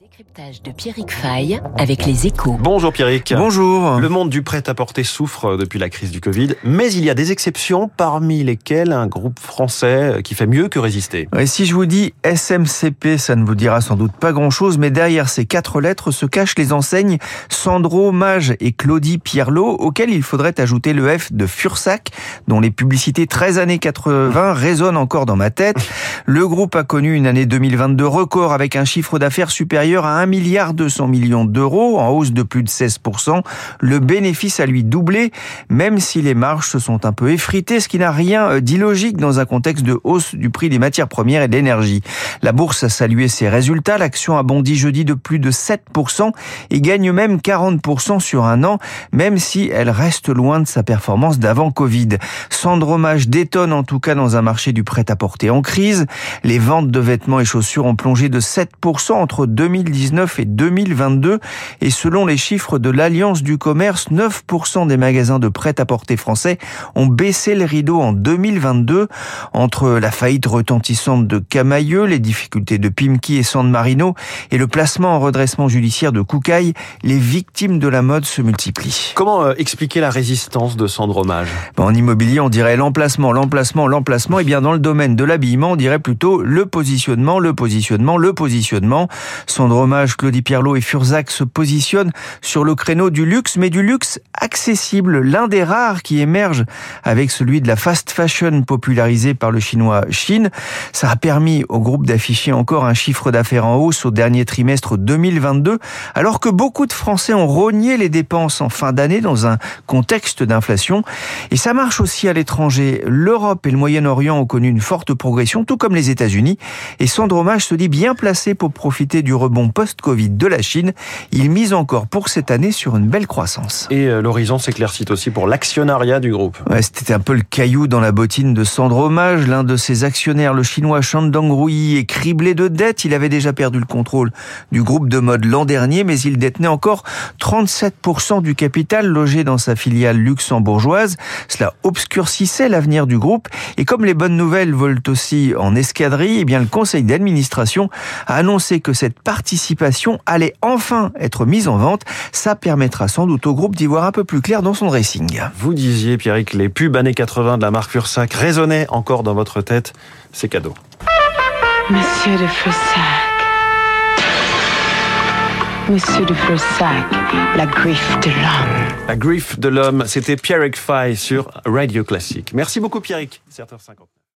Décryptage de Pierrick Fay avec les échos. Bonjour Pierrick. Bonjour. Le monde du prêt-à-porter souffre depuis la crise du Covid, mais il y a des exceptions, parmi lesquelles un groupe français qui fait mieux que résister. Et si je vous dis SMCP, ça ne vous dira sans doute pas grand-chose, mais derrière ces quatre lettres se cachent les enseignes Sandro Mage et Claudie Pierlot, auxquelles il faudrait ajouter le F de Fursac, dont les publicités 13 années 80 résonnent encore dans ma tête. Le groupe a connu une année 2022 record avec un chiffre d'affaires supérieur à 1 milliard 200 millions d'euros, en hausse de plus de 16%. Le bénéfice a lui doublé, même si les marges se sont un peu effritées, ce qui n'a rien d'illogique dans un contexte de hausse du prix des matières premières et de l'énergie. La bourse a salué ses résultats. L'action a bondi jeudi de plus de 7% et gagne même 40% sur un an, même si elle reste loin de sa performance d'avant Covid. Sandromage détonne en tout cas dans un marché du prêt-à-porter en crise. Les ventes de vêtements et chaussures ont plongé de 7% entre 2000 2019 et 2022. Et selon les chiffres de l'Alliance du commerce, 9% des magasins de prêt-à-porter français ont baissé le rideau en 2022. Entre la faillite retentissante de Camailleux, les difficultés de Pimki et San Marino et le placement en redressement judiciaire de Koukaï, les victimes de la mode se multiplient. Comment euh, expliquer la résistance de Sandromage ben, En immobilier, on dirait l'emplacement, l'emplacement, l'emplacement. Et bien dans le domaine de l'habillement, on dirait plutôt le positionnement, le positionnement, le positionnement. Sandromage, Claudie Pierlot et Furzac se positionnent sur le créneau du luxe, mais du luxe accessible, l'un des rares qui émerge avec celui de la fast fashion popularisé par le chinois Chine. Ça a permis au groupe d'afficher encore un chiffre d'affaires en hausse au dernier trimestre 2022, alors que beaucoup de Français ont rogné les dépenses en fin d'année dans un contexte d'inflation. Et ça marche aussi à l'étranger. L'Europe et le Moyen-Orient ont connu une forte progression, tout comme les États-Unis. Et Sandromage se dit bien placé pour profiter du rebond post-Covid de la Chine. Il mise encore pour cette année sur une belle croissance. Et euh, l'horizon s'éclaircit aussi pour l'actionnariat du groupe. Ouais, C'était un peu le caillou dans la bottine de Sandromage. L'un de ses actionnaires, le chinois Shandong Rouyi, est criblé de dettes. Il avait déjà perdu le contrôle du groupe de mode l'an dernier, mais il détenait encore 37% du capital logé dans sa filiale luxembourgeoise. Cela obscurcissait l'avenir du groupe. Et comme les bonnes nouvelles volent aussi en escadrille, eh bien, le conseil d'administration a annoncé que cette participation allait enfin être mise en vente. Ça permettra sans doute au groupe d'y voir un peu plus clair dans son dressing. Vous disiez, Pierrick, les pubs années 80 de la marque Fursac résonnaient encore dans votre tête. C'est cadeau. Monsieur de Fursac. Monsieur de Fursac, la griffe de l'homme. La griffe de l'homme, c'était Pierrick Fay sur Radio Classique. Merci beaucoup, Pierrick. 7h50.